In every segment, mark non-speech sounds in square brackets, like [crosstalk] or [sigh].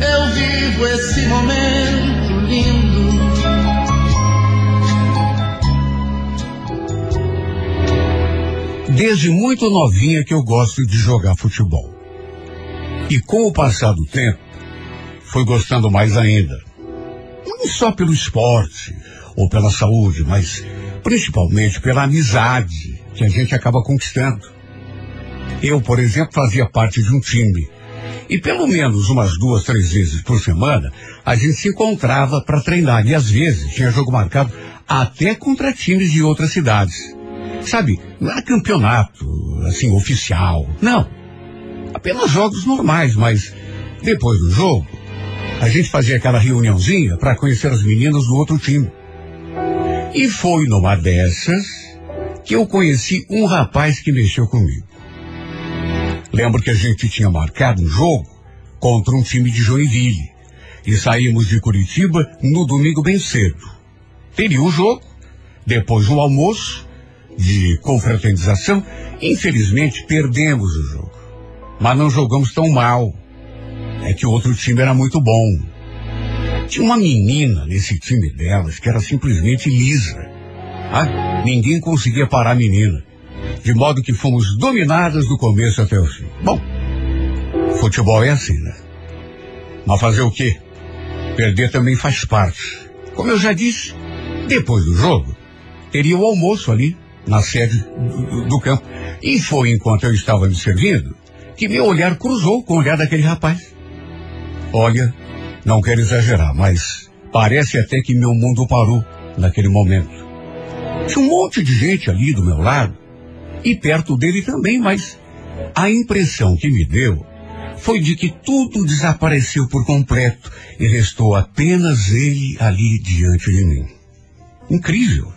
eu vivo esse momento lindo. Desde muito novinha que eu gosto de jogar futebol. E com o passar do tempo, fui gostando mais ainda. Não só pelo esporte ou pela saúde, mas principalmente pela amizade que a gente acaba conquistando. Eu, por exemplo, fazia parte de um time. E pelo menos umas duas, três vezes por semana, a gente se encontrava para treinar. E às vezes tinha jogo marcado até contra times de outras cidades. Sabe, não era campeonato, assim, oficial. Não. Apenas jogos normais, mas depois do jogo, a gente fazia aquela reuniãozinha para conhecer as meninas do outro time. E foi numa dessas que eu conheci um rapaz que mexeu comigo. Lembro que a gente tinha marcado um jogo contra um time de Joinville. E saímos de Curitiba no domingo bem cedo. Teria o jogo, depois um almoço de confraternização. Infelizmente, perdemos o jogo. Mas não jogamos tão mal. É que o outro time era muito bom. Tinha uma menina nesse time delas que era simplesmente lisa. Ah, ninguém conseguia parar a menina. De modo que fomos dominadas do começo até o fim. Bom, futebol é assim, né? Mas fazer o quê? Perder também faz parte. Como eu já disse, depois do jogo, teria o almoço ali, na sede do, do campo. E foi enquanto eu estava me servindo que meu olhar cruzou com o olhar daquele rapaz. Olha, não quero exagerar, mas parece até que meu mundo parou naquele momento. Tinha um monte de gente ali do meu lado e perto dele também, mas a impressão que me deu foi de que tudo desapareceu por completo e restou apenas ele ali diante de mim. Incrível.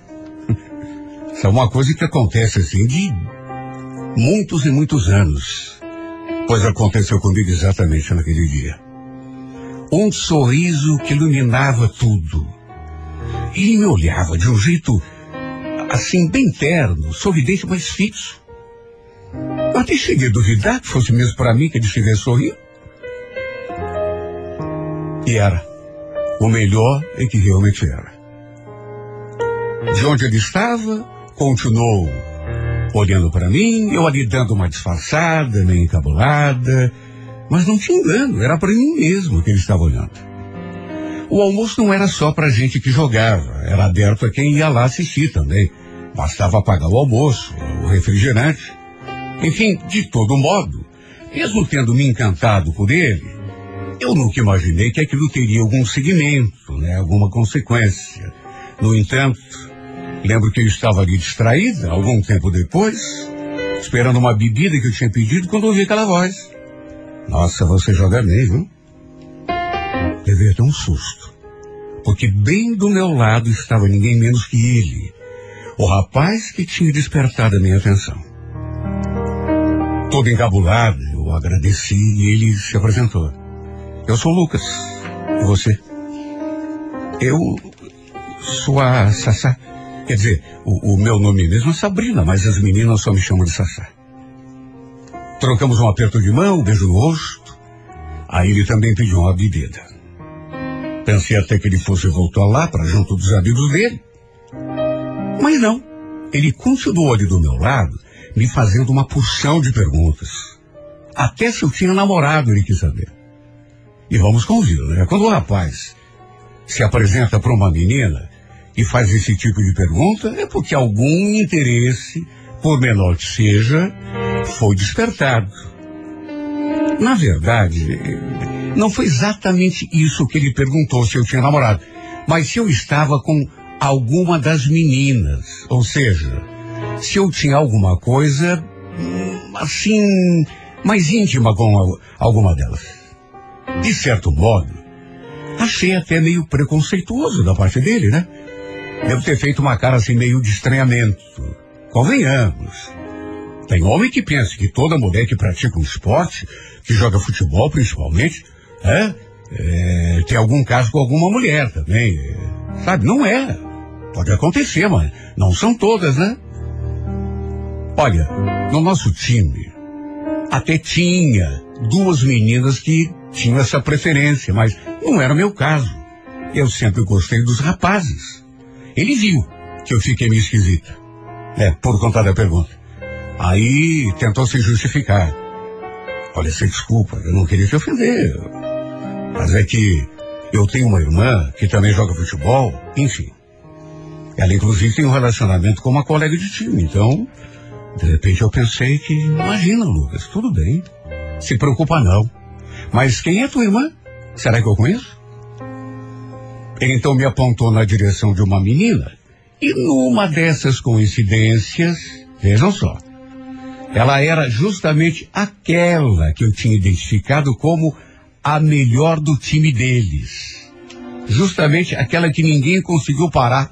Isso [laughs] é uma coisa que acontece assim de muitos e muitos anos. Pois aconteceu comigo exatamente naquele dia. Um sorriso que iluminava tudo. Ele me olhava de um jeito assim, bem terno, sorridente, mas fixo. Eu até cheguei a duvidar que fosse mesmo para mim que ele estivesse sorrindo. E era. O melhor é que realmente era. De onde ele estava, continuou olhando para mim, eu ali dando uma disfarçada, meio encabulada, mas não tinha engano, era para mim mesmo que ele estava olhando. O almoço não era só para gente que jogava, era aberto a quem ia lá assistir também. Bastava pagar o almoço, o refrigerante. Enfim, de todo modo, mesmo tendo me encantado por ele, eu nunca imaginei que aquilo teria algum seguimento, né, alguma consequência. No entanto, lembro que eu estava ali distraída, algum tempo depois, esperando uma bebida que eu tinha pedido, quando ouvi aquela voz. Nossa, você joga bem, viu? Levei até um susto. Porque bem do meu lado estava ninguém menos que ele. O rapaz que tinha despertado a minha atenção. Todo encabulado, eu agradeci e ele se apresentou. Eu sou Lucas. E você? Eu sou a Sassá. Quer dizer, o, o meu nome mesmo é Sabrina, mas as meninas só me chamam de Sassá. Trocamos um aperto de mão, um beijo no rosto. Aí ele também pediu uma bebida. Pensei até que ele fosse voltar lá para junto dos amigos dele. Mas não. Ele continuou ali do meu lado, me fazendo uma porção de perguntas. Até se eu tinha namorado, ele quis saber. E vamos convir, né? Quando o rapaz se apresenta para uma menina e faz esse tipo de pergunta, é porque algum interesse, por menor que seja, foi despertado. Na verdade, não foi exatamente isso que ele perguntou se eu tinha namorado, mas se eu estava com alguma das meninas, ou seja, se eu tinha alguma coisa hum, assim mais íntima com alguma delas. De certo modo, achei até meio preconceituoso da parte dele, né? Devo ter feito uma cara assim meio de estranhamento. Convenhamos. Tem homem que pensa que toda mulher que pratica um esporte, que joga futebol principalmente, é, é, tem algum caso com alguma mulher também. sabe? Não é. Pode acontecer, mas não são todas, né? Olha, no nosso time, até tinha duas meninas que tinham essa preferência, mas não era meu caso. Eu sempre gostei dos rapazes. Ele viu que eu fiquei meio esquisita. É, por conta da pergunta. Aí tentou se justificar. Olha, você desculpa, eu não queria te ofender. Mas é que eu tenho uma irmã que também joga futebol, enfim. Ela inclusive tem um relacionamento com uma colega de time, então, de repente eu pensei que, imagina, Lucas, tudo bem. Se preocupa não. Mas quem é tua irmã? Será que eu conheço? Ele então me apontou na direção de uma menina. E numa dessas coincidências, vejam só, ela era justamente aquela que eu tinha identificado como a melhor do time deles. Justamente aquela que ninguém conseguiu parar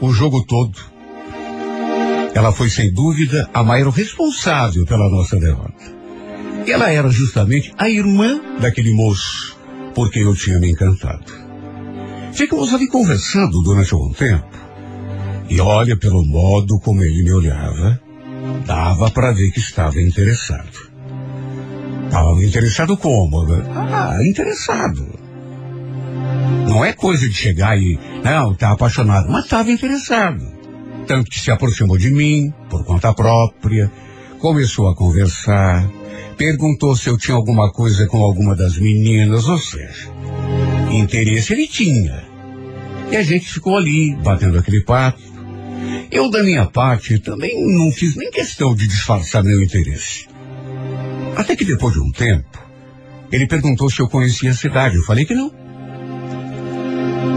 o jogo todo. Ela foi, sem dúvida, a maior responsável pela nossa derrota. Ela era justamente a irmã daquele moço por quem eu tinha me encantado. Ficamos ali conversando durante algum tempo. E olha, pelo modo como ele me olhava, dava para ver que estava interessado. Estava interessado como? Ah, interessado. Não é coisa de chegar e, não, tá apaixonado, mas estava interessado. Tanto que se aproximou de mim, por conta própria, começou a conversar, perguntou se eu tinha alguma coisa com alguma das meninas, ou seja, interesse ele tinha. E a gente ficou ali, batendo aquele papo. Eu, da minha parte, também não fiz nem questão de disfarçar meu interesse. Até que depois de um tempo, ele perguntou se eu conhecia a cidade. Eu falei que não.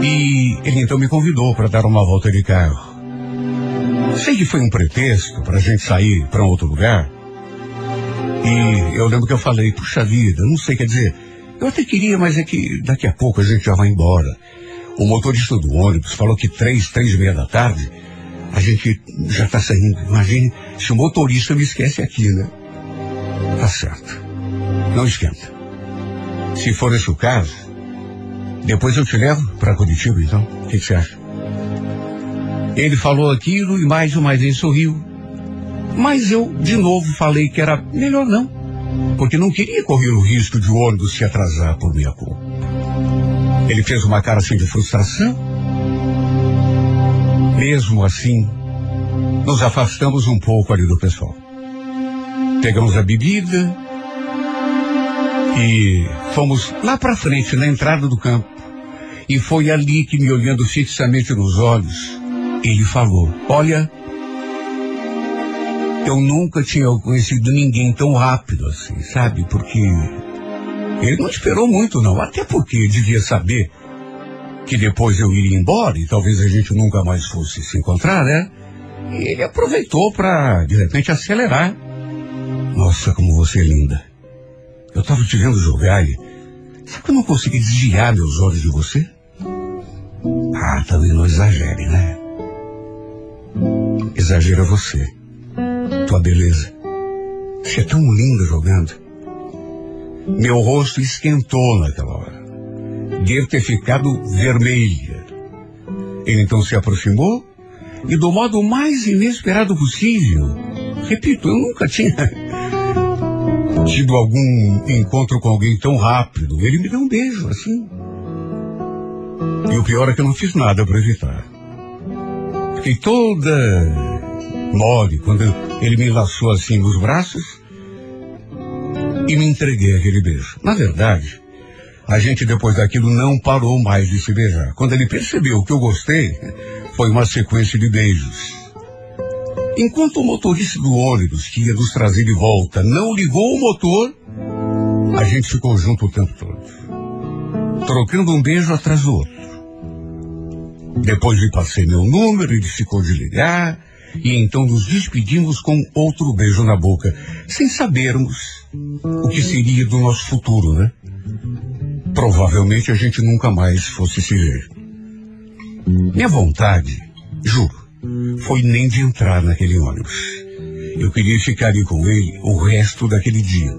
E ele então me convidou para dar uma volta de carro. Sei que foi um pretexto para a gente sair para um outro lugar. E eu lembro que eu falei, puxa vida, não sei, quer dizer, eu até queria, mas é que daqui a pouco a gente já vai embora. O motorista do ônibus falou que três, três e meia da tarde, a gente já está saindo. Imagine se o motorista me esquece aqui, né? Tá certo. Não esquenta. Se for esse o caso, depois eu te levo para Curitiba, então. O que, você acha? Ele falou aquilo e mais uma vez sorriu. Mas eu, de novo, falei que era melhor não. Porque não queria correr o risco de o ônibus se atrasar por minha culpa. Ele fez uma cara assim de frustração. Mesmo assim, nos afastamos um pouco ali do pessoal. Pegamos a bebida e fomos lá para frente, na entrada do campo. E foi ali que, me olhando fixamente nos olhos, ele falou: Olha, eu nunca tinha conhecido ninguém tão rápido assim, sabe? Porque ele não esperou muito, não. Até porque devia saber que depois eu iria embora e talvez a gente nunca mais fosse se encontrar, né? E ele aproveitou para, de repente, acelerar. Nossa, como você é linda. Eu estava te vendo jogar e. Sabe que eu não consegui desviar meus olhos de você? Ah, também não exagere, né? Exagera você. Tua beleza. Você é tão linda jogando. Meu rosto esquentou naquela hora. Devo ter ficado vermelha. Ele então se aproximou e do modo mais inesperado possível. Repito, eu nunca tinha tido algum encontro com alguém tão rápido. Ele me deu um beijo, assim. E o pior é que eu não fiz nada para evitar. Fiquei toda mole quando ele me laçou assim nos braços e me entreguei aquele beijo. Na verdade, a gente depois daquilo não parou mais de se beijar. Quando ele percebeu que eu gostei, foi uma sequência de beijos. Enquanto o motorista do ônibus que ia nos trazer de volta não ligou o motor, a gente ficou junto o tempo todo. Trocando um beijo atrás do outro. Depois lhe passei meu número, ele ficou de ligar, e então nos despedimos com outro beijo na boca, sem sabermos o que seria do nosso futuro, né? provavelmente a gente nunca mais fosse se ver. Minha vontade, juro, foi nem de entrar naquele ônibus. Eu queria ficar ali com ele o resto daquele dia.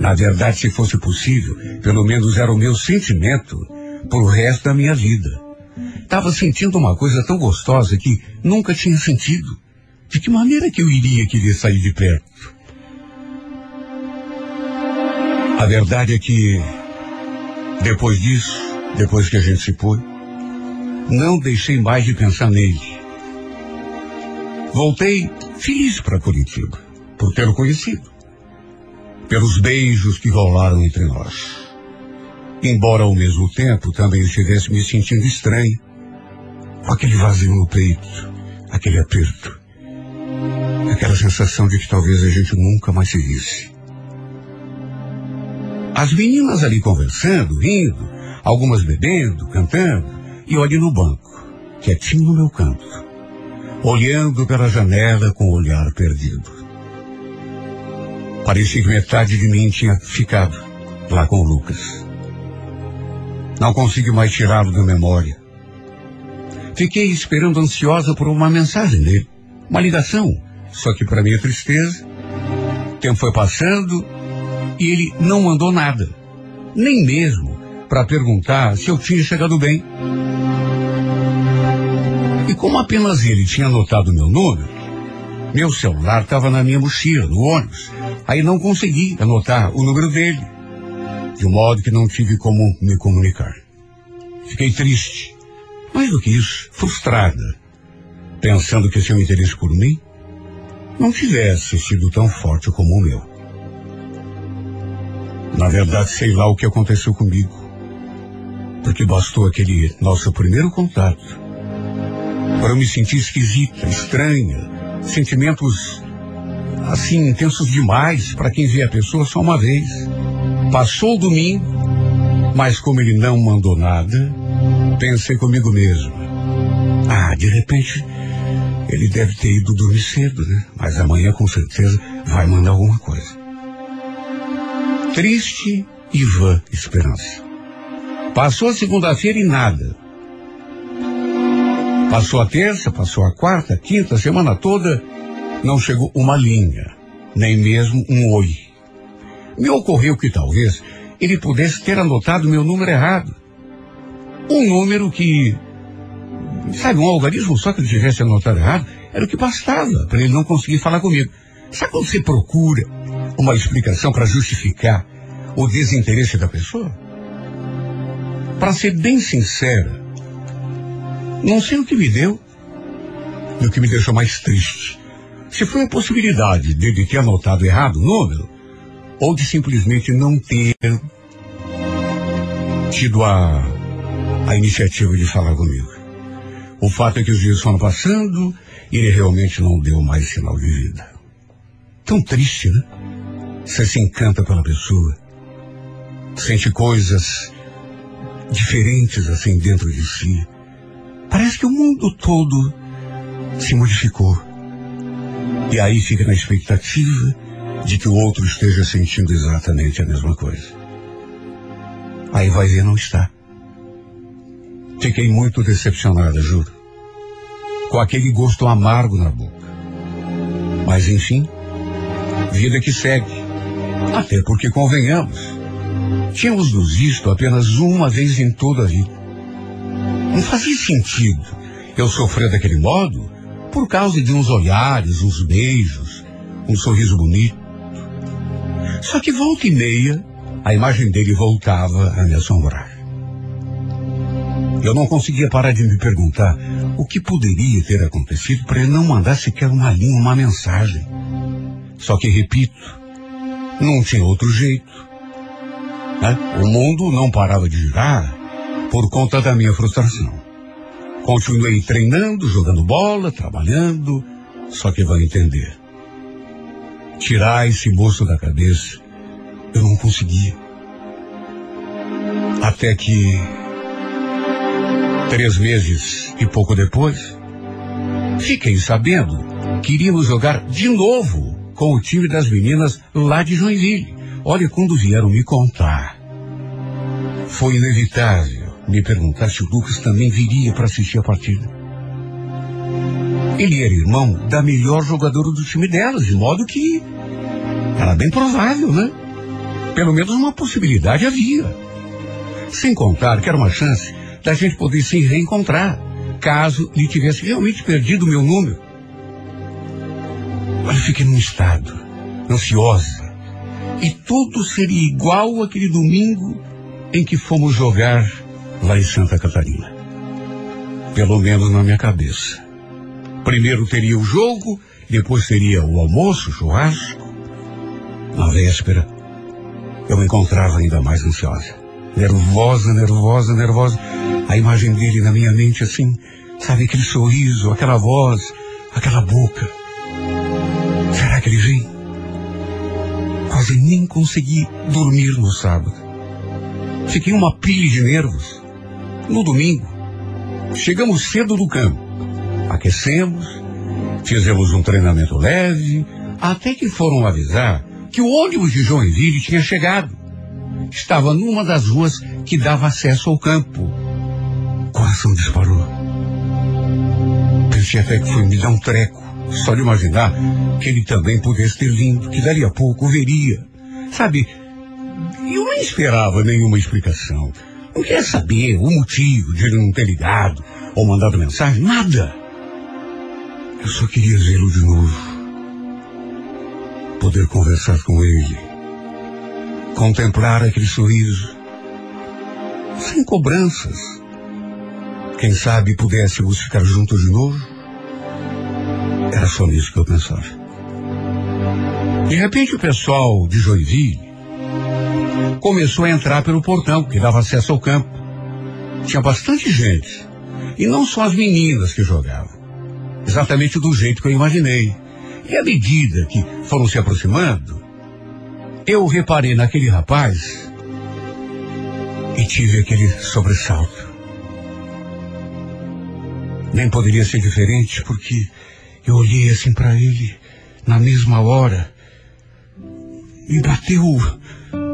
Na verdade, se fosse possível, pelo menos era o meu sentimento pro resto da minha vida. Estava sentindo uma coisa tão gostosa que nunca tinha sentido. De que maneira que eu iria querer sair de perto? A verdade é que, depois disso, depois que a gente se pôs, não deixei mais de pensar nele. Voltei feliz para Curitiba, por tê-lo conhecido, pelos beijos que rolaram entre nós. Embora ao mesmo tempo também estivesse me sentindo estranho, com aquele vazio no peito, aquele aperto, aquela sensação de que talvez a gente nunca mais se visse. As meninas ali conversando, rindo, algumas bebendo, cantando, e ali no banco, quietinho no meu canto, olhando pela janela com o olhar perdido. Parecia que metade de mim tinha ficado lá com o Lucas. Não consigo mais tirá-lo da memória. Fiquei esperando ansiosa por uma mensagem dele, uma ligação. Só que para minha tristeza, o tempo foi passando e ele não mandou nada, nem mesmo para perguntar se eu tinha chegado bem. E como apenas ele tinha anotado meu número, meu celular estava na minha mochila, no ônibus. Aí não consegui anotar o número dele, de modo que não tive como me comunicar. Fiquei triste, mais do que isso, frustrada, pensando que seu interesse por mim não tivesse sido tão forte como o meu. Na verdade, sei lá o que aconteceu comigo. Porque bastou aquele nosso primeiro contato para eu me sentir esquisita, estranha, sentimentos assim intensos demais para quem vê a pessoa só uma vez. Passou o domingo, mas como ele não mandou nada, pensei comigo mesmo. Ah, de repente ele deve ter ido dormir cedo, né? Mas amanhã com certeza vai mandar alguma coisa. Triste e vã esperança. Passou a segunda-feira e nada. Passou a terça, passou a quarta, quinta, semana toda, não chegou uma linha, nem mesmo um oi. Me ocorreu que talvez ele pudesse ter anotado meu número errado. Um número que, sabe, um algarismo só que ele tivesse anotado errado, era o que bastava para ele não conseguir falar comigo. Sabe quando você procura uma explicação para justificar o desinteresse da pessoa? Para ser bem sincera, não sei o que me deu e o que me deixou mais triste. Se foi a possibilidade dele ter anotado errado o número, ou de simplesmente não ter tido a, a iniciativa de falar comigo. O fato é que os dias foram passando e ele realmente não deu mais sinal de vida. Tão triste, né? Você se encanta pela pessoa, sente coisas diferentes assim dentro de si. Parece que o mundo todo se modificou. E aí fica na expectativa de que o outro esteja sentindo exatamente a mesma coisa. Aí vai ver, não está. Fiquei muito decepcionada, juro. Com aquele gosto amargo na boca. Mas enfim, vida que segue. Até porque convenhamos, tínhamos nos visto apenas uma vez em toda a vida. Não fazia sentido eu sofrer daquele modo por causa de uns olhares, uns beijos, um sorriso bonito. Só que volta e meia, a imagem dele voltava a me assombrar. Eu não conseguia parar de me perguntar o que poderia ter acontecido para ele não mandar sequer uma linha, uma mensagem. Só que, repito, não tinha outro jeito. Né? O mundo não parava de girar por conta da minha frustração. Continuei treinando, jogando bola, trabalhando, só que vai entender. Tirar esse moço da cabeça, eu não conseguia. Até que, três meses e pouco depois, fiquei sabendo que iríamos jogar de novo com o time das meninas lá de Joinville. Olha quando vieram me contar. Foi inevitável me perguntar se o Lucas também viria para assistir a partida. Ele era irmão da melhor jogadora do time delas, de modo que era bem provável, né? Pelo menos uma possibilidade havia. Sem contar que era uma chance da gente poder se reencontrar, caso lhe tivesse realmente perdido o meu número. Olha, eu fiquei num estado, ansiosa. E tudo seria igual aquele domingo em que fomos jogar lá em Santa Catarina. Pelo menos na minha cabeça. Primeiro teria o jogo, depois teria o almoço, o churrasco. Na véspera, eu me encontrava ainda mais ansiosa. Nervosa, nervosa, nervosa. A imagem dele na minha mente assim, sabe, aquele sorriso, aquela voz, aquela boca. Será que ele vem? Quase nem consegui dormir no sábado. Fiquei uma pilha de nervos. No domingo, chegamos cedo do campo. Aquecemos, fizemos um treinamento leve, até que foram avisar que o ônibus de Joinville tinha chegado. Estava numa das ruas que dava acesso ao campo. O coração disparou. Pensei até que foi me dar um treco. Só de imaginar que ele também pudesse ter vindo, que dali a pouco veria. Sabe, eu nem esperava nenhuma explicação. Não queria saber o motivo de ele não ter ligado ou mandado mensagem, nada. Eu só queria vê-lo de novo. Poder conversar com ele. Contemplar aquele sorriso. Sem cobranças. Quem sabe pudéssemos ficar juntos de novo? Era só nisso que eu pensava. De repente o pessoal de Joinville começou a entrar pelo portão que dava acesso ao campo. Tinha bastante gente. E não só as meninas que jogavam. Exatamente do jeito que eu imaginei. E à medida que foram se aproximando, eu reparei naquele rapaz e tive aquele sobressalto. Nem poderia ser diferente porque eu olhei assim para ele na mesma hora e bateu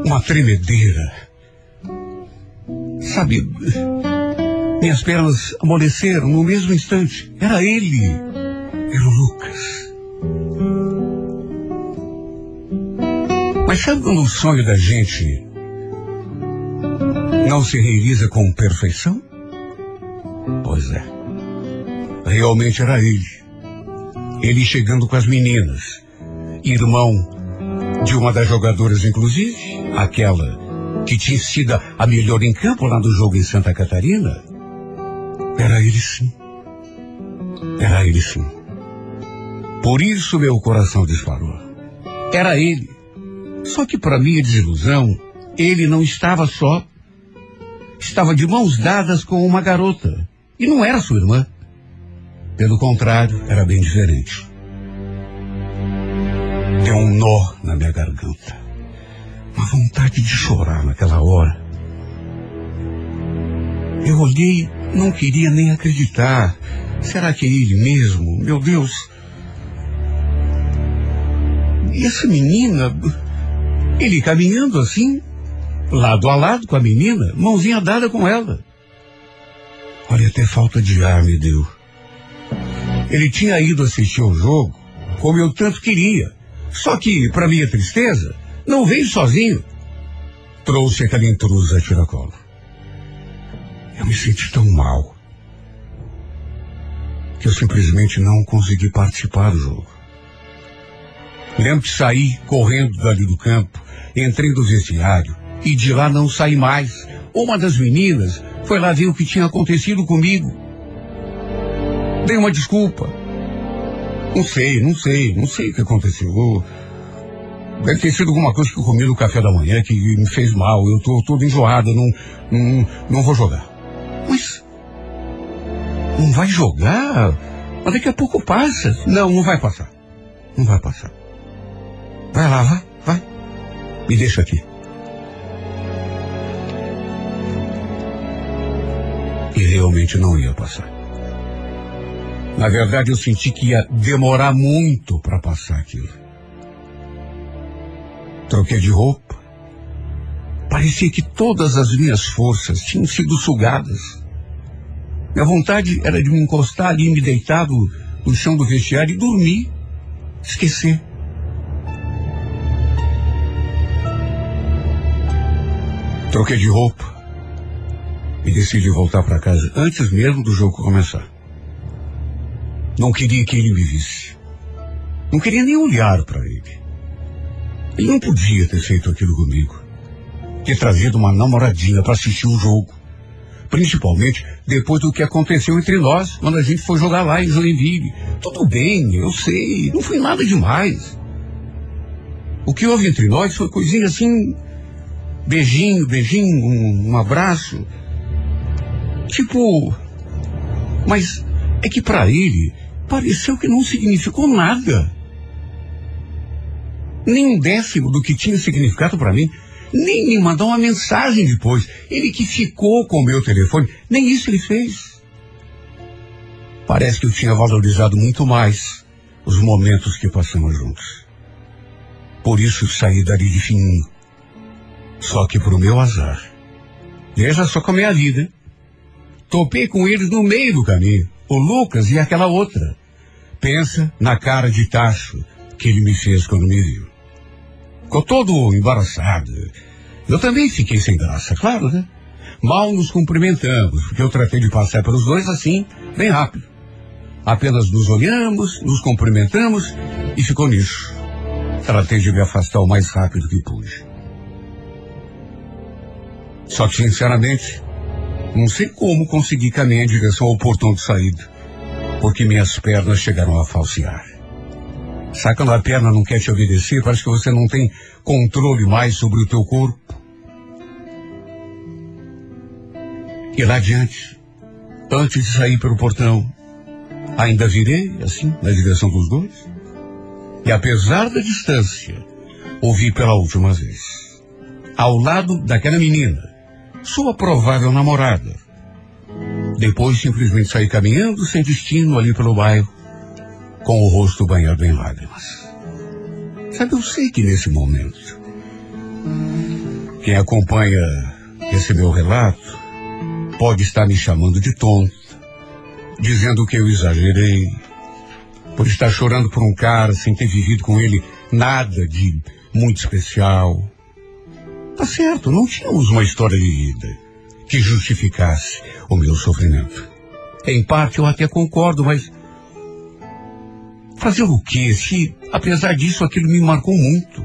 uma tremedeira. Sabe, minhas pernas amoleceram no mesmo instante. Era ele. Era o Lucas. Mas sabe quando o sonho da gente não se realiza com perfeição? Pois é. Realmente era ele. Ele chegando com as meninas. Irmão de uma das jogadoras, inclusive, aquela que tinha sido a melhor em campo lá no jogo em Santa Catarina. Era ele sim. Era ele sim. Por isso meu coração disparou. Era ele. Só que para minha desilusão, ele não estava só. Estava de mãos dadas com uma garota. E não era sua irmã. Pelo contrário, era bem diferente. Deu um nó na minha garganta. Uma vontade de chorar naquela hora. Eu olhei, não queria nem acreditar. Será que é ele mesmo? Meu Deus. E essa menina, ele caminhando assim, lado a lado com a menina, mãozinha dada com ela. Olha, até falta de ar me deu. Ele tinha ido assistir ao jogo, como eu tanto queria. Só que, para minha tristeza, não veio sozinho. Trouxe aquela intrusa a tiracolo. Eu me senti tão mal que eu simplesmente não consegui participar do jogo. Lembro que saí correndo dali do campo, entrei no vestiário e de lá não saí mais. Uma das meninas foi lá ver o que tinha acontecido comigo. Dei uma desculpa. Não sei, não sei, não sei o que aconteceu. Deve ter sido alguma coisa que eu comi no café da manhã que me fez mal. Eu tô todo enjoado, não, não, não vou jogar. Mas não vai jogar? Mas daqui a pouco passa. Não, não vai passar. Não vai passar. Vai lá, vai, vai. Me deixa aqui. E realmente não ia passar. Na verdade, eu senti que ia demorar muito para passar aquilo. Troquei de roupa, Parecia que todas as minhas forças tinham sido sugadas. Minha vontade era de me encostar ali, me deitado no chão do vestiário e dormir. Esquecer. Troquei de roupa e decidi voltar para casa antes mesmo do jogo começar. Não queria que ele me visse. Não queria nem olhar para ele. Ele não podia ter feito aquilo comigo. Ter trazido uma namoradinha para assistir o jogo. Principalmente depois do que aconteceu entre nós quando a gente foi jogar lá em Joinville. Tudo bem, eu sei, não foi nada demais. O que houve entre nós foi coisinha assim, beijinho, beijinho, um, um abraço. Tipo, mas é que para ele pareceu que não significou nada. Nem um décimo do que tinha significado para mim. Nem me mandou uma mensagem depois. Ele que ficou com o meu telefone, nem isso ele fez. Parece que eu tinha valorizado muito mais os momentos que passamos juntos. Por isso saí dali de fininho. Só que pro meu azar. Veja só como é a vida. Topei com eles no meio do caminho. O Lucas e aquela outra. Pensa na cara de tacho que ele me fez quando me viu. Ficou todo embaraçado. Eu também fiquei sem graça, claro, né? Mal nos cumprimentamos, porque eu tratei de passar pelos dois assim, bem rápido. Apenas nos olhamos, nos cumprimentamos e ficou nisso. Tratei de me afastar o mais rápido que pude. Só que, sinceramente, não sei como consegui caminhar em direção ao portão de saída, porque minhas pernas chegaram a falsear. Sabe quando a perna não quer te obedecer? Parece que você não tem controle mais sobre o teu corpo. E lá adiante, antes de sair pelo portão, ainda virei, assim, na direção dos dois. E apesar da distância, ouvi pela última vez. Ao lado daquela menina, sua provável namorada. Depois simplesmente saí caminhando sem destino ali pelo bairro, com o rosto banhado em lágrimas. Sabe, eu sei que nesse momento, quem acompanha esse meu relato pode estar me chamando de tonto, dizendo que eu exagerei, por estar chorando por um cara sem ter vivido com ele nada de muito especial. Tá certo, não tínhamos uma história de vida que justificasse o meu sofrimento. Em parte eu até concordo, mas fazer o quê se, apesar disso, aquilo me marcou muito?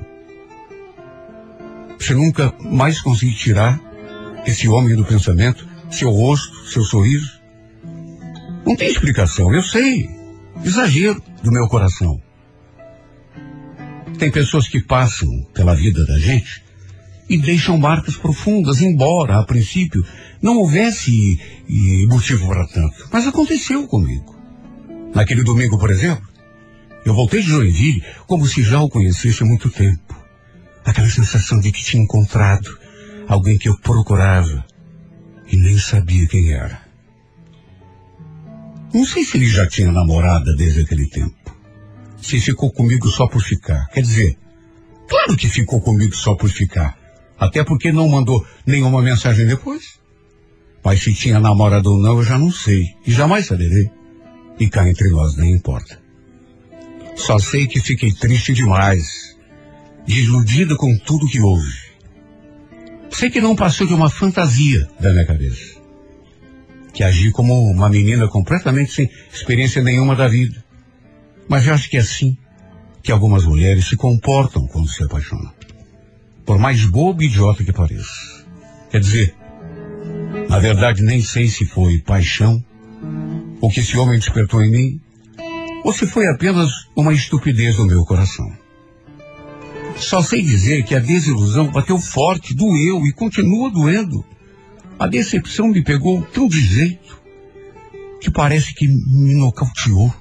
Você nunca mais consegui tirar esse homem do pensamento, seu rosto, seu sorriso? Não tem explicação, eu sei. Exagero do meu coração. Tem pessoas que passam pela vida da gente e deixam marcas profundas, embora, a princípio, não houvesse motivo para tanto. Mas aconteceu comigo. Naquele domingo, por exemplo, eu voltei de Joinville como se já o conhecesse há muito tempo. Aquela sensação de que tinha encontrado alguém que eu procurava e nem sabia quem era. Não sei se ele já tinha namorada desde aquele tempo. Se ficou comigo só por ficar. Quer dizer, claro que ficou comigo só por ficar. Até porque não mandou nenhuma mensagem depois. Mas se tinha namorado ou não, eu já não sei. E jamais saberei. E cá entre nós nem importa. Só sei que fiquei triste demais. Desiludida com tudo que houve. Sei que não passou de uma fantasia da minha cabeça. Que agi como uma menina completamente sem experiência nenhuma da vida. Mas eu acho que é assim que algumas mulheres se comportam quando se apaixonam. Por mais bobo e idiota que pareça. Quer dizer, na verdade nem sei se foi paixão, o que esse homem despertou em mim, ou se foi apenas uma estupidez no meu coração. Só sei dizer que a desilusão bateu forte, doeu e continua doendo. A decepção me pegou tão de jeito que parece que me nocauteou.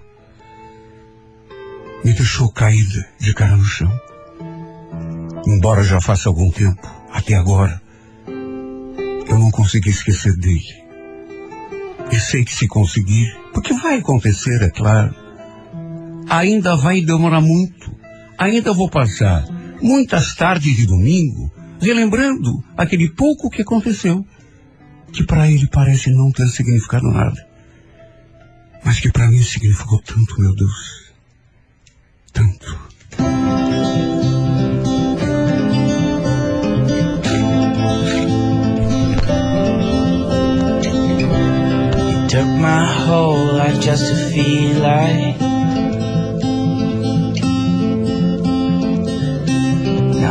Me deixou caída de cara no chão. Embora já faça algum tempo, até agora, eu não consegui esquecer dele. E sei que se conseguir, porque vai acontecer, é claro, ainda vai demorar muito. Ainda vou passar muitas tardes de domingo relembrando aquele pouco que aconteceu, que para ele parece não ter significado nada, mas que para mim significou tanto, meu Deus. Tanto. Took my whole life just to feel like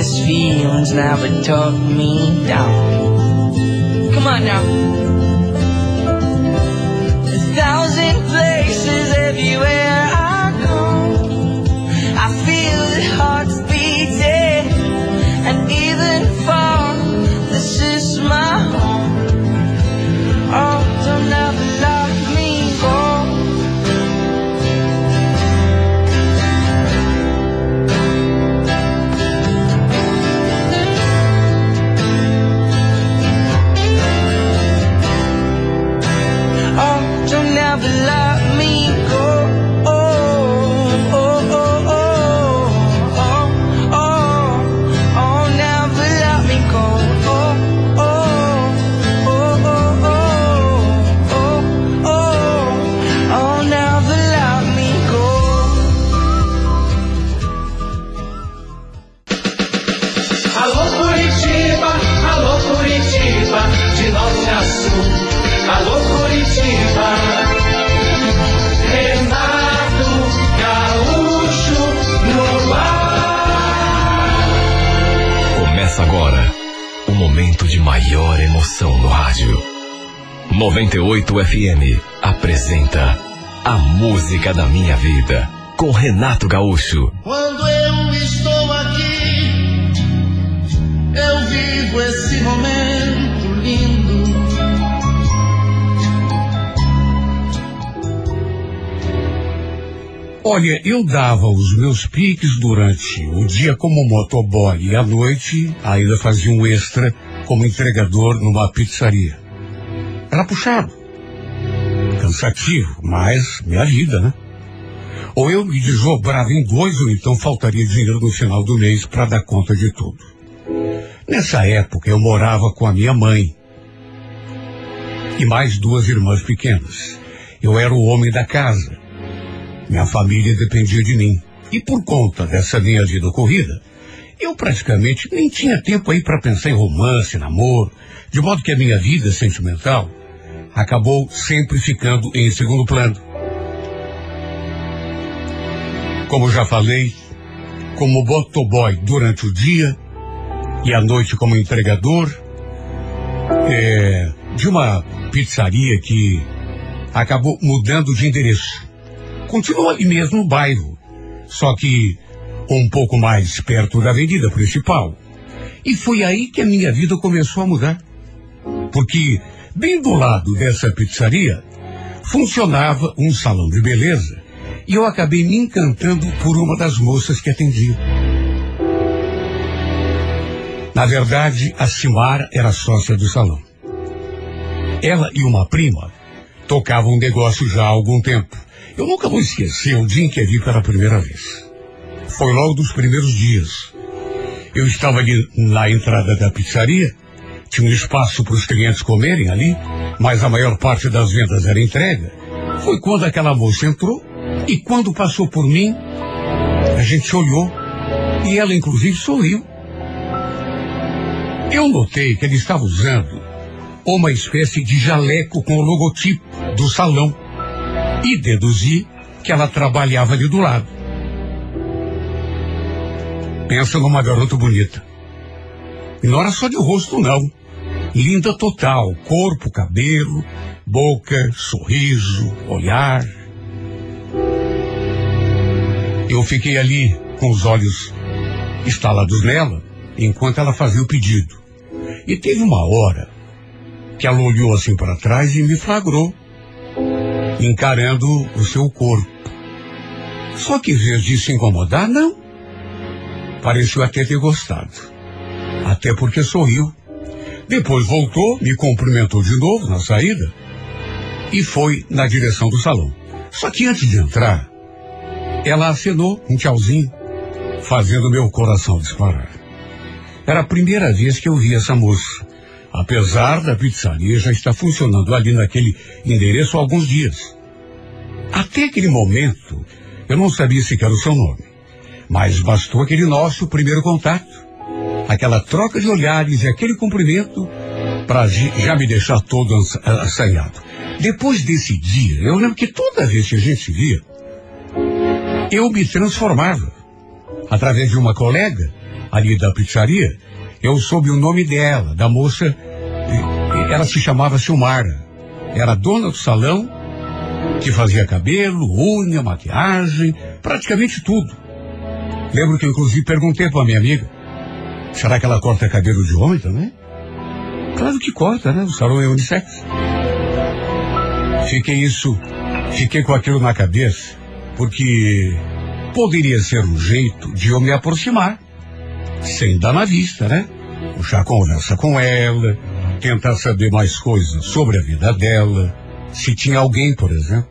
this feelings never took me down. Come on now. 98 FM apresenta A Música da Minha Vida com Renato Gaúcho. Quando eu estou aqui, eu vivo esse momento lindo. Olha, eu dava os meus piques durante o dia como motoboy e à noite ainda fazia um extra como entregador numa pizzaria. Era puxado. Cansativo, mas minha vida, né? Ou eu me desdobrava em dois, ou então faltaria dinheiro no final do mês para dar conta de tudo. Nessa época eu morava com a minha mãe e mais duas irmãs pequenas. Eu era o homem da casa. Minha família dependia de mim. E por conta dessa minha vida corrida, eu praticamente nem tinha tempo aí para pensar em romance, namoro, de modo que a minha vida sentimental acabou sempre ficando em segundo plano. Como já falei, como motoboy durante o dia e à noite como entregador é, de uma pizzaria que acabou mudando de endereço. Continua ali mesmo no bairro, só que um pouco mais perto da avenida principal. E foi aí que a minha vida começou a mudar. Porque bem do lado dessa pizzaria funcionava um salão de beleza e eu acabei me encantando por uma das moças que atendia. Na verdade, a Simara era sócia do salão. Ela e uma prima tocavam um negócio já há algum tempo. Eu nunca vou esquecer o dia em que a vi pela primeira vez. Foi logo dos primeiros dias. Eu estava ali na entrada da pizzaria, tinha um espaço para os clientes comerem ali, mas a maior parte das vendas era entrega. Foi quando aquela moça entrou, E quando passou por mim, a gente olhou e ela inclusive sorriu. Eu notei que ele estava usando uma espécie de jaleco com o logotipo do salão e deduzi que ela trabalhava ali do lado. Pensa numa garota bonita. E não era só de rosto, não. Linda total, corpo, cabelo, boca, sorriso, olhar. Eu fiquei ali com os olhos estalados nela enquanto ela fazia o pedido. E teve uma hora que ela olhou assim para trás e me flagrou, encarando o seu corpo. Só que em vez de se incomodar, não. Pareceu até ter gostado. Até porque sorriu. Depois voltou, me cumprimentou de novo na saída e foi na direção do salão. Só que antes de entrar, ela acenou um tchauzinho, fazendo meu coração disparar. Era a primeira vez que eu vi essa moça, apesar da pizzaria já estar funcionando ali naquele endereço há alguns dias. Até aquele momento, eu não sabia sequer o seu nome, mas bastou aquele nosso primeiro contato, aquela troca de olhares e aquele cumprimento para já me deixar todo assanhado. Depois desse dia, eu lembro que toda vez que a gente se via, eu me transformava. Através de uma colega ali da pizzaria, eu soube o nome dela, da moça. Ela se chamava Silmara. Era dona do salão, que fazia cabelo, unha, maquiagem, praticamente tudo. Lembro que inclusive perguntei para minha amiga, será que ela corta cabelo de homem também? Claro que corta, né? O salão é unissex. Fiquei isso, fiquei com aquilo na cabeça porque poderia ser um jeito de eu me aproximar, sem dar na vista, né? Puxar conversa com ela, tentar saber mais coisas sobre a vida dela, se tinha alguém, por exemplo,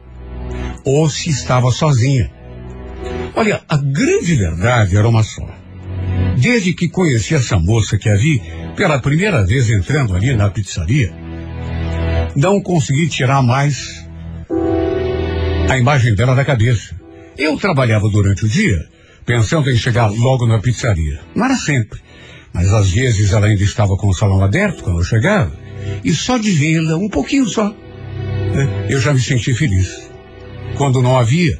ou se estava sozinha. Olha, a grande verdade era uma só. Desde que conheci essa moça que a vi pela primeira vez entrando ali na pizzaria, não consegui tirar mais a imagem dela da cabeça. Eu trabalhava durante o dia, pensando em chegar logo na pizzaria. Não era sempre, mas às vezes ela ainda estava com o salão aberto quando eu chegava, e só de vê-la, um pouquinho só, né, eu já me senti feliz. Quando não havia,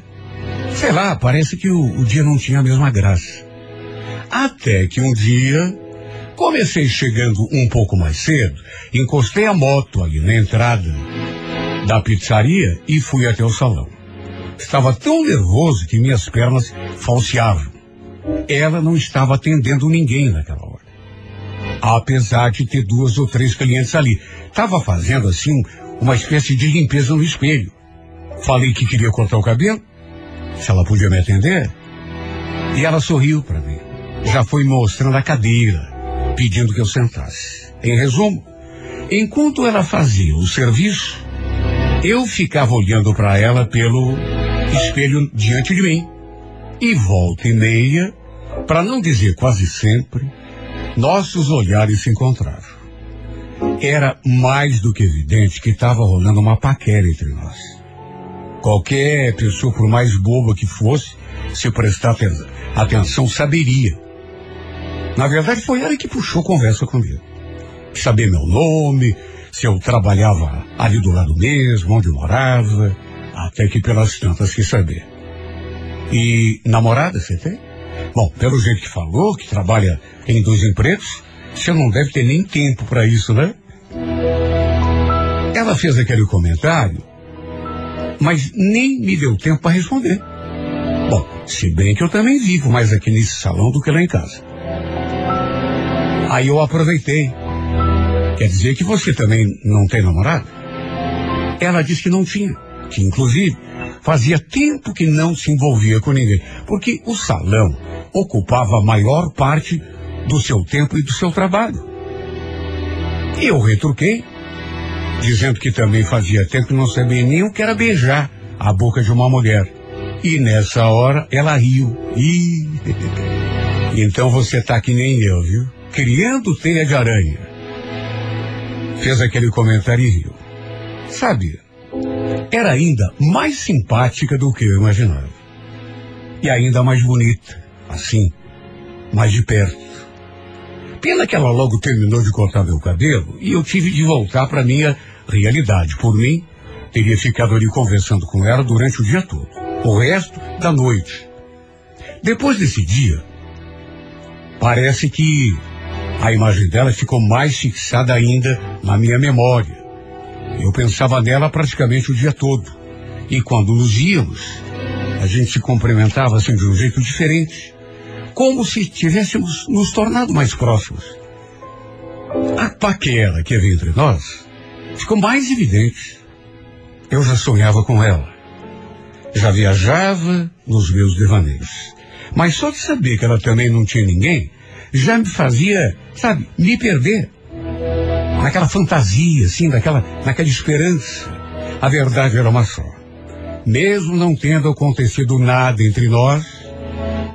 sei lá, parece que o, o dia não tinha a mesma graça. Até que um dia, comecei chegando um pouco mais cedo, encostei a moto ali na entrada da pizzaria e fui até o salão. Estava tão nervoso que minhas pernas falseavam. Ela não estava atendendo ninguém naquela hora. Apesar de ter duas ou três clientes ali. Estava fazendo assim uma espécie de limpeza no espelho. Falei que queria cortar o cabelo. Se ela podia me atender. E ela sorriu para mim. Já foi mostrando a cadeira, pedindo que eu sentasse. Em resumo, enquanto ela fazia o serviço, eu ficava olhando para ela pelo espelho diante de mim. E volta e meia, para não dizer quase sempre, nossos olhares se encontravam. Era mais do que evidente que estava rolando uma paquera entre nós. Qualquer pessoa, por mais boba que fosse, se prestar atenção, saberia. Na verdade, foi ela que puxou conversa comigo. Saber meu nome, se eu trabalhava ali do lado mesmo, onde morava, até que pelas tantas quis saber. E namorada você tem? Bom, pelo jeito que falou, que trabalha em dois empregos, você não deve ter nem tempo para isso, né? Ela fez aquele comentário, mas nem me deu tempo para responder. Bom, se bem que eu também vivo mais aqui nesse salão do que lá em casa. Aí eu aproveitei. Quer dizer que você também não tem namorado? Ela disse que não tinha que inclusive fazia tempo que não se envolvia com ninguém, porque o salão ocupava a maior parte do seu tempo e do seu trabalho. E eu retruquei, dizendo que também fazia tempo que não sabia nem o que era beijar a boca de uma mulher. E nessa hora ela riu. Ih, [laughs] então você tá que nem eu, viu? Criando teia de aranha. Fez aquele comentário. Sabe, era ainda mais simpática do que eu imaginava. E ainda mais bonita, assim, mais de perto. Pena que ela logo terminou de cortar meu cabelo e eu tive de voltar para minha realidade. Por mim, teria ficado ali conversando com ela durante o dia todo, o resto da noite. Depois desse dia, parece que a imagem dela ficou mais fixada ainda na minha memória. Eu pensava nela praticamente o dia todo. E quando nos íamos, a gente se cumprimentava assim de um jeito diferente. Como se tivéssemos nos tornado mais próximos. A paquera que havia entre nós ficou mais evidente. Eu já sonhava com ela. Já viajava nos meus devaneios. Mas só de saber que ela também não tinha ninguém, já me fazia, sabe, me perder. Naquela fantasia, assim, daquela, naquela esperança. A verdade era uma só. Mesmo não tendo acontecido nada entre nós,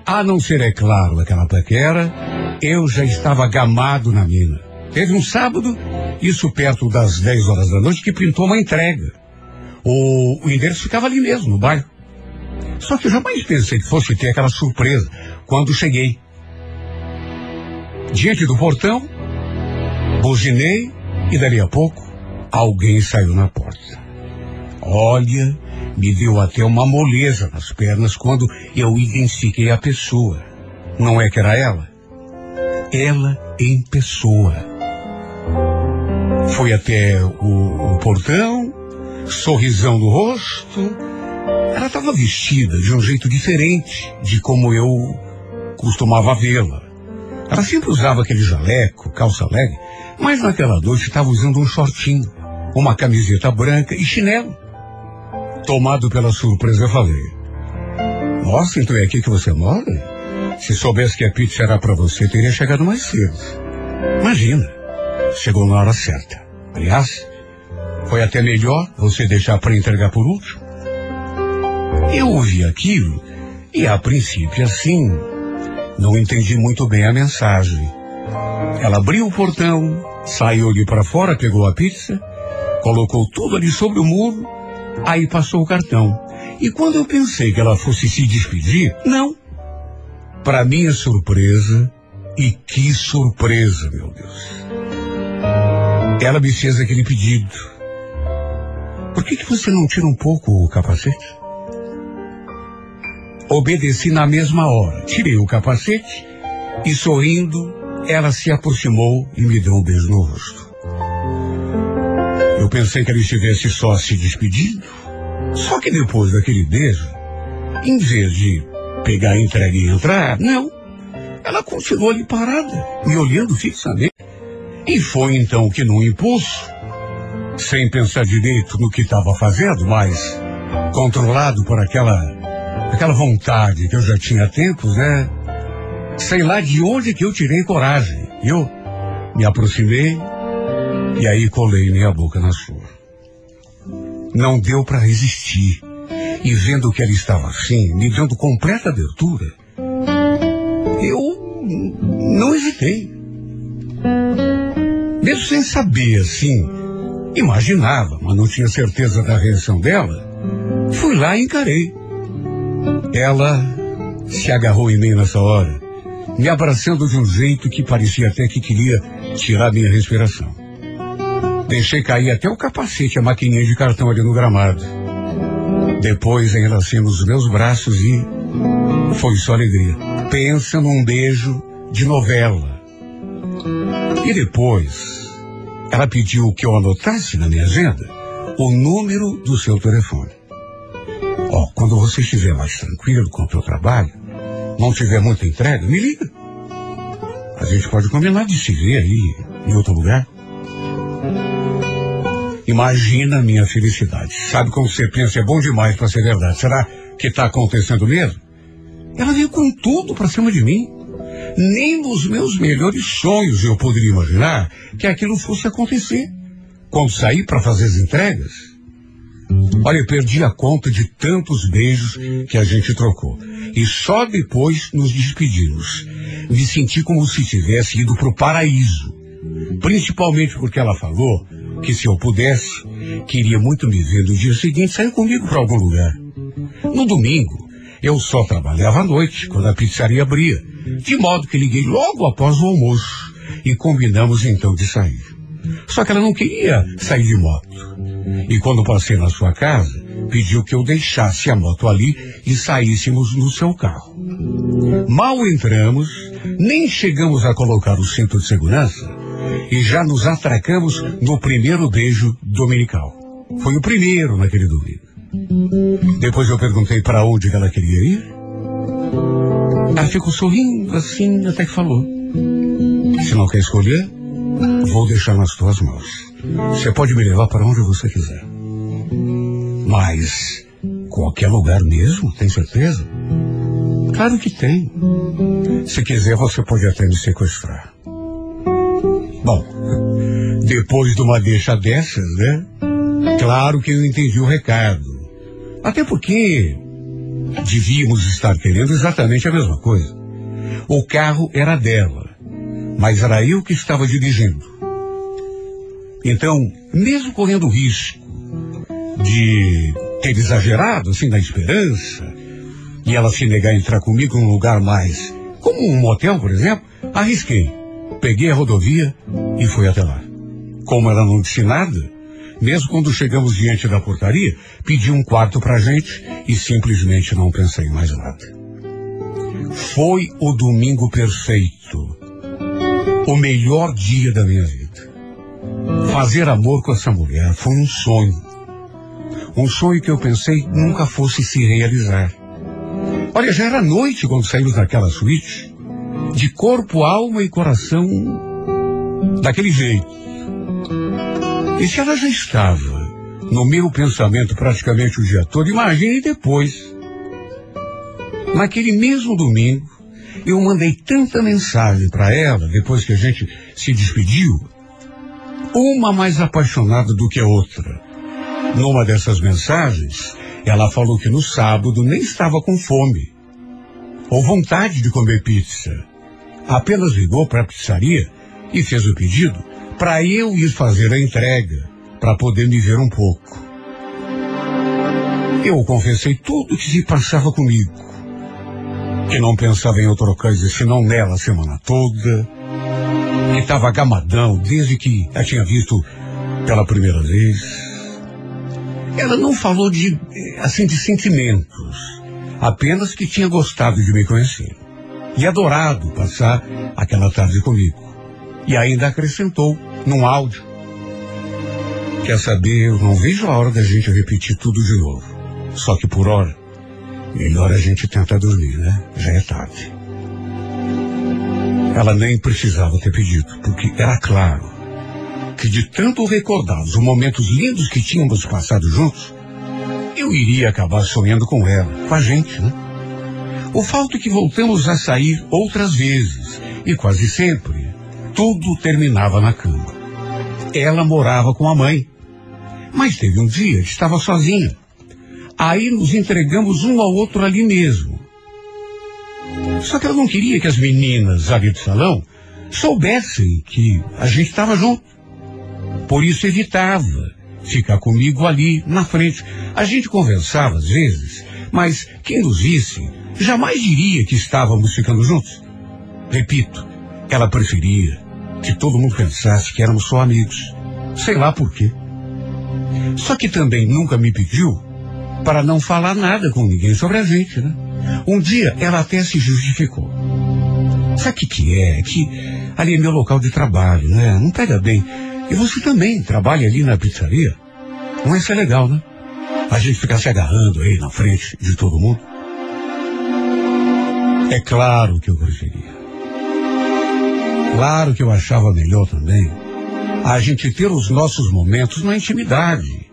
a não ser, é claro, aquela paquera, eu já estava gamado na mina. Teve um sábado, isso perto das 10 horas da noite, que pintou uma entrega. O, o endereço ficava ali mesmo, no bairro. Só que eu jamais pensei que fosse ter aquela surpresa quando cheguei. Diante do portão, buzinei e dali a pouco alguém saiu na porta. Olha, me deu até uma moleza nas pernas quando eu identifiquei a pessoa. Não é que era ela? Ela em pessoa. Foi até o, o portão, sorrisão no rosto. Ela estava vestida de um jeito diferente de como eu costumava vê-la. Ela sempre usava aquele jaleco, calça leg, mas naquela noite estava usando um shortinho, uma camiseta branca e chinelo. Tomado pela surpresa, eu falei: Nossa, então é aqui que você mora? Se soubesse que a pizza era para você, teria chegado mais cedo. Imagina, chegou na hora certa. Aliás, foi até melhor você deixar para entregar por último. Eu ouvi aquilo e, a princípio, assim, não entendi muito bem a mensagem. Ela abriu o portão, saiu ali para fora, pegou a pizza, colocou tudo ali sobre o muro, aí passou o cartão. E quando eu pensei que ela fosse se despedir, não. Para minha surpresa, e que surpresa, meu Deus. Ela me fez aquele pedido. Por que, que você não tira um pouco o capacete? Obedeci na mesma hora. Tirei o capacete e, sorrindo, ela se aproximou e me deu um beijo no rosto. Eu pensei que ela estivesse só se despedindo. Só que depois daquele beijo, em vez de pegar a entrega e entrar, não. Ela continuou ali parada, me olhando fixamente. E foi então que, num impulso, sem pensar direito no que estava fazendo, mas controlado por aquela aquela vontade que eu já tinha há tempos, né? Sei lá de onde que eu tirei coragem. Eu me aproximei e aí colei minha boca na sua. Não deu para resistir. E vendo que ela estava assim, me dando completa abertura, eu não hesitei. Mesmo sem saber, assim, imaginava, mas não tinha certeza da reação dela, fui lá e encarei. Ela se agarrou em mim nessa hora, me abraçando de um jeito que parecia até que queria tirar minha respiração. Deixei cair até o capacete, a maquininha de cartão ali no gramado. Depois enlacei nos meus braços e foi só alegria. Pensa num beijo de novela. E depois, ela pediu que eu anotasse na minha agenda o número do seu telefone. Ó, quando você estiver mais tranquilo com o seu trabalho, não tiver muita entrega, me liga. A gente pode combinar de se ver aí em outro lugar. Imagina a minha felicidade. Sabe como você pensa, é bom demais para ser verdade. Será que está acontecendo mesmo? Ela veio com tudo para cima de mim. Nem nos meus melhores sonhos eu poderia imaginar que aquilo fosse acontecer. Quando saí para fazer as entregas, olha, eu perdi a conta de tantos beijos que a gente trocou. E só depois nos despedimos. Me senti como se tivesse ido para o paraíso. Principalmente porque ela falou que se eu pudesse, queria muito me ver no dia seguinte, saiu comigo para algum lugar. No domingo, eu só trabalhava à noite, quando a pizzaria abria, de modo que liguei logo após o almoço e combinamos então de sair. Só que ela não queria sair de moto. E quando passei na sua casa, pediu que eu deixasse a moto ali e saíssemos no seu carro. Mal entramos, nem chegamos a colocar o cinto de segurança e já nos atracamos no primeiro beijo dominical. Foi o primeiro naquele domingo. Depois eu perguntei para onde ela queria ir. Ela ficou sorrindo assim até que falou. Se não quer escolher, vou deixar nas tuas mãos. Você pode me levar para onde você quiser. Mas qualquer lugar mesmo, tem certeza? Claro que tem. Se quiser, você pode até me sequestrar. Bom, depois de uma deixa dessas, né? Claro que eu entendi o recado. Até porque devíamos estar querendo exatamente a mesma coisa. O carro era dela, mas era eu que estava dirigindo. Então, mesmo correndo o risco de ter exagerado assim na esperança e ela se negar a entrar comigo num lugar mais, como um motel, por exemplo, arrisquei. Peguei a rodovia e fui até lá. Como ela não disse nada, mesmo quando chegamos diante da portaria, pedi um quarto pra gente e simplesmente não pensei em mais nada. Foi o domingo perfeito. O melhor dia da minha vida. Fazer amor com essa mulher foi um sonho. Um sonho que eu pensei nunca fosse se realizar. Olha, já era noite quando saímos daquela suíte. De corpo, alma e coração daquele jeito. E se ela já estava no meu pensamento praticamente o dia todo, imagine depois. Naquele mesmo domingo, eu mandei tanta mensagem para ela, depois que a gente se despediu, uma mais apaixonada do que a outra. Numa dessas mensagens, ela falou que no sábado nem estava com fome ou vontade de comer pizza. Apenas ligou para a pizzaria e fez o pedido para eu ir fazer a entrega, para poder me ver um pouco. Eu confessei tudo o que se passava comigo, que não pensava em outra coisa senão nela a semana toda, que estava gamadão desde que a tinha visto pela primeira vez. Ela não falou de, assim, de sentimentos, apenas que tinha gostado de me conhecer e adorado passar aquela tarde comigo. E ainda acrescentou num áudio. Quer saber, eu não vejo a hora da gente repetir tudo de novo. Só que por hora, melhor a gente tentar dormir, né? Já é tarde. Ela nem precisava ter pedido, porque era claro que de tanto recordar os momentos lindos que tínhamos passado juntos, eu iria acabar sonhando com ela, com a gente, né? O fato é que voltamos a sair outras vezes, e quase sempre, tudo terminava na cama. Ela morava com a mãe, mas teve um dia que estava sozinha. Aí nos entregamos um ao outro ali mesmo. Só que ela não queria que as meninas ali do salão soubessem que a gente estava junto. Por isso evitava ficar comigo ali na frente. A gente conversava às vezes, mas quem nos visse jamais diria que estávamos ficando juntos. Repito, ela preferia que todo mundo pensasse que éramos só amigos. Sei lá por quê. Só que também nunca me pediu para não falar nada com ninguém sobre a gente, né? Um dia ela até se justificou. Sabe o que, que é? Que ali é meu local de trabalho, né? Não pega bem. E você também trabalha ali na pizzaria? Não é legal, né? A gente ficar se agarrando aí na frente de todo mundo. É claro que eu preferia. Claro que eu achava melhor também a gente ter os nossos momentos na intimidade.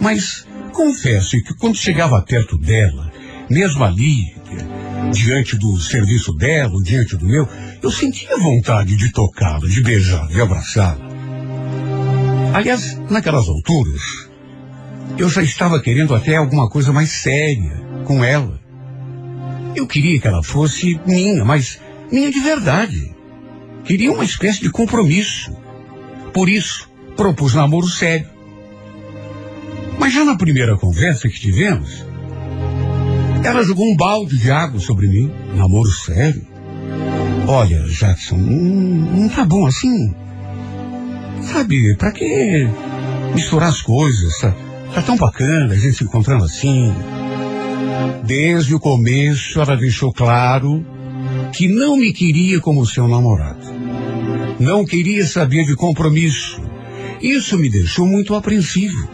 Mas confesso que quando chegava perto dela, mesmo ali, diante do serviço dela, diante do meu, eu sentia vontade de tocá-la, de beijá-la, de abraçá-la. Aliás, naquelas alturas, eu já estava querendo até alguma coisa mais séria com ela. Eu queria que ela fosse minha, mas minha de verdade. Queria uma espécie de compromisso. Por isso, propus namoro sério. Mas já na primeira conversa que tivemos, ela jogou um balde de água sobre mim, namoro sério. Olha, Jackson, não, não tá bom assim. Sabe, pra que misturar as coisas? Tá, tá tão bacana a gente se encontrando assim. Desde o começo ela deixou claro que não me queria como seu namorado. Não queria saber de compromisso. Isso me deixou muito apreensivo.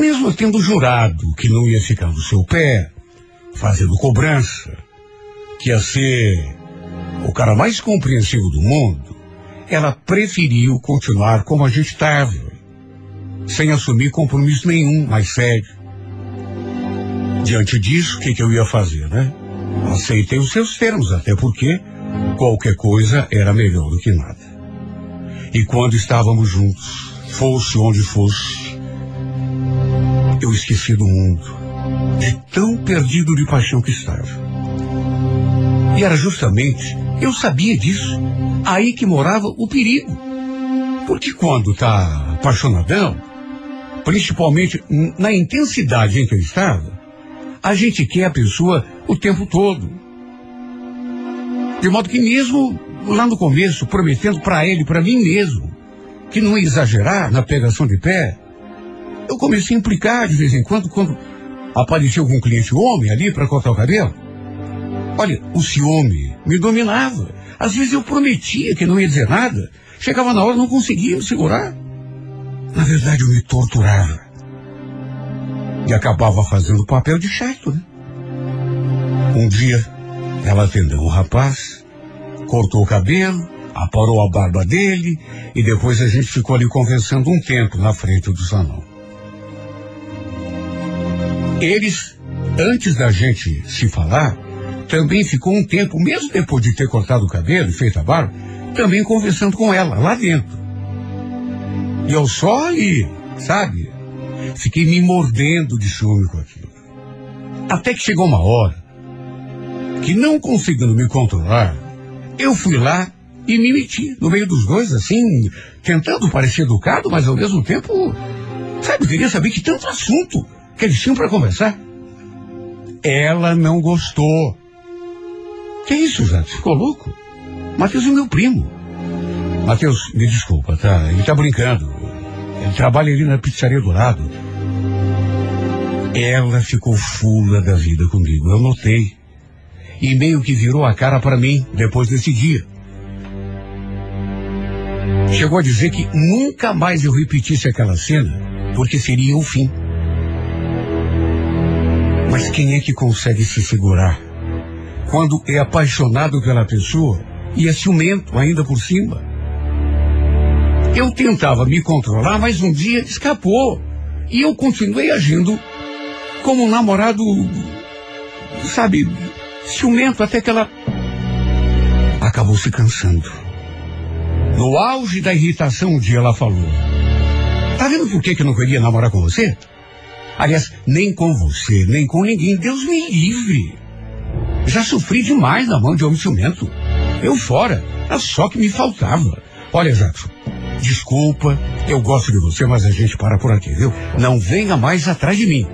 Mesmo tendo jurado que não ia ficar no seu pé, fazendo cobrança, que ia ser o cara mais compreensivo do mundo, ela preferiu continuar como a gente estava, sem assumir compromisso nenhum mais sério. Diante disso, o que, que eu ia fazer, né? Aceitei os seus termos, até porque qualquer coisa era melhor do que nada. E quando estávamos juntos, fosse onde fosse, eu esqueci do mundo, de tão perdido de paixão que estava. E era justamente, eu sabia disso, aí que morava o perigo. Porque quando tá apaixonadão, principalmente na intensidade em que eu estava, a gente quer a pessoa o tempo todo. De modo que mesmo lá no começo, prometendo para ele, para mim mesmo, que não ia exagerar na pegação de pé, eu comecei a implicar de vez em quando, quando aparecia algum cliente homem ali para cortar o cabelo. Olha, o ciúme me dominava. Às vezes eu prometia que não ia dizer nada, chegava na hora não conseguia me segurar. Na verdade, eu me torturava. E acabava fazendo o papel de chato, né? Um dia, ela atendeu o rapaz, cortou o cabelo, aparou a barba dele e depois a gente ficou ali conversando um tempo na frente do salão. Eles, antes da gente se falar, também ficou um tempo, mesmo depois de ter cortado o cabelo e feito a barba, também conversando com ela, lá dentro. E eu só ali, sabe? Fiquei me mordendo de ciúme com aquilo. Até que chegou uma hora que, não conseguindo me controlar, eu fui lá e me meti no meio dos dois, assim, tentando parecer educado, mas ao mesmo tempo, sabe, queria saber que tanto assunto que eles tinham para conversar. Ela não gostou. Que isso, Jato? Ficou louco? Matheus é meu primo. Matheus, me desculpa, tá? Ele tá brincando. Ele trabalha ali na pizzaria do lado. Ela ficou fula da vida comigo, eu notei. E meio que virou a cara para mim depois desse dia. Chegou a dizer que nunca mais eu repetisse aquela cena, porque seria o fim. Mas quem é que consegue se segurar? Quando é apaixonado pela pessoa e é ciumento ainda por cima. Eu tentava me controlar, mas um dia escapou. E eu continuei agindo como um namorado, sabe, ciumento até que ela acabou se cansando. No auge da irritação, um dia ela falou: Tá vendo por que, que eu não queria namorar com você? Aliás, nem com você, nem com ninguém. Deus me livre. Já sofri demais na mão de homem ciumento. Eu fora, era só que me faltava. Olha, Jackson, desculpa, eu gosto de você, mas a gente para por aqui, viu? Não venha mais atrás de mim.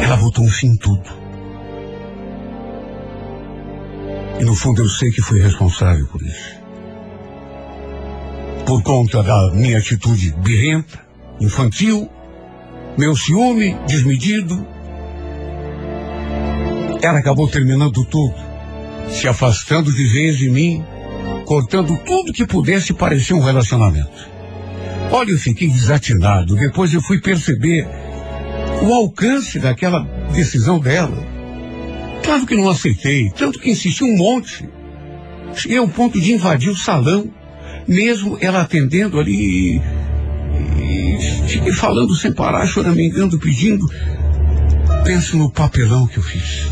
Ela botou um fim em tudo. E no fundo eu sei que fui responsável por isso. Por conta da minha atitude birrenta, infantil, meu ciúme desmedido, ela acabou terminando tudo, se afastando de vez de mim, cortando tudo que pudesse parecer um relacionamento. Olha, eu fiquei desatinado. Depois eu fui perceber o alcance daquela decisão dela. Claro que não aceitei, tanto que insisti um monte. Cheguei ao ponto de invadir o salão, mesmo ela atendendo ali. E falando sem parar, choramingando, pedindo. Pense no papelão que eu fiz.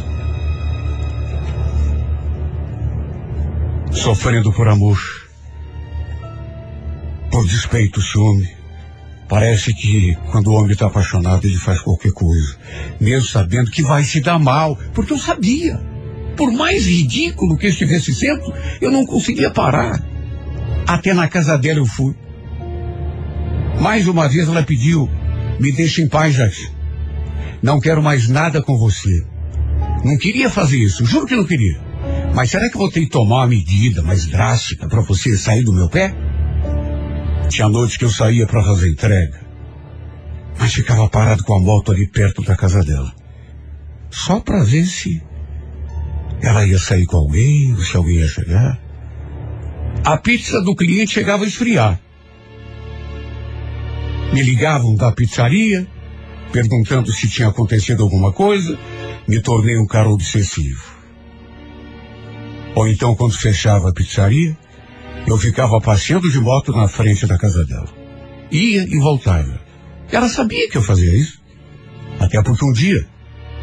Sofrendo por amor. Por despeito, ciúme. Parece que quando o homem está apaixonado, ele faz qualquer coisa. Mesmo sabendo que vai se dar mal. Porque eu sabia. Por mais ridículo que estivesse sendo, eu não conseguia parar. Até na casa dela eu fui. Mais uma vez ela pediu: me deixe em paz, Jardim. Não quero mais nada com você. Não queria fazer isso, juro que não queria. Mas será que vou ter que tomar uma medida mais drástica para você sair do meu pé? Tinha noites que eu saía para fazer entrega, mas ficava parado com a moto ali perto da casa dela. Só para ver se ela ia sair com alguém, se alguém ia chegar. A pizza do cliente chegava a esfriar. Me ligavam da pizzaria, perguntando se tinha acontecido alguma coisa. Me tornei um cara obsessivo. Ou então, quando fechava a pizzaria, eu ficava passeando de moto na frente da casa dela. Ia e voltava. Ela sabia que eu fazia isso. Até porque um dia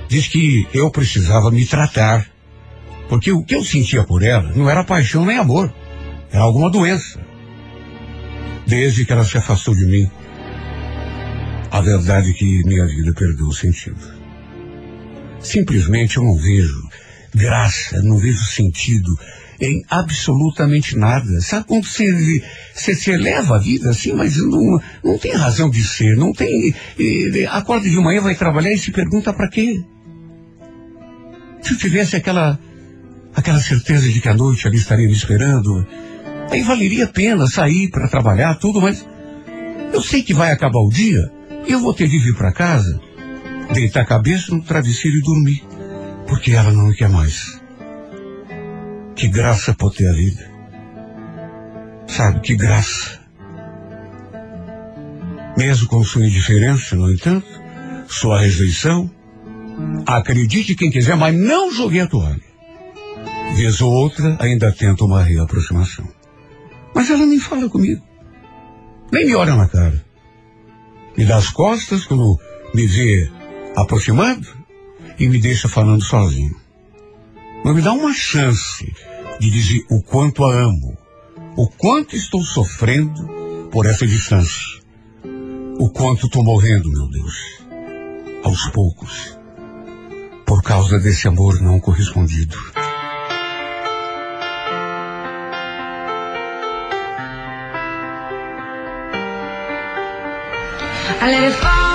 disse que eu precisava me tratar. Porque o que eu sentia por ela não era paixão nem amor. Era alguma doença. Desde que ela se afastou de mim, a verdade é que minha vida perdeu o sentido. Simplesmente eu não vejo graça, não vejo sentido em absolutamente nada. Sabe quando você, você se eleva a vida assim, mas não, não tem razão de ser, não tem. E, acorda de manhã, vai trabalhar e se pergunta para quê? Se eu tivesse aquela, aquela certeza de que a noite ali estaria me esperando, aí valeria a pena sair para trabalhar, tudo, mas eu sei que vai acabar o dia e eu vou ter de vir para casa, deitar a cabeça no travesseiro e dormir, porque ela não me quer mais. Que graça pode ter a vida. Sabe, que graça. Mesmo com sua indiferença, no entanto, sua rejeição, acredite quem quiser, mas não joguei a toalha. Vez ou outra, ainda tenta uma reaproximação. Mas ela nem fala comigo. Nem me olha na cara. Me dá as costas quando me vê aproximando e me deixa falando sozinho. Não me dá uma chance de dizer o quanto a amo, o quanto estou sofrendo por essa distância, o quanto estou morrendo, meu Deus, aos poucos, por causa desse amor não correspondido. I let it fall.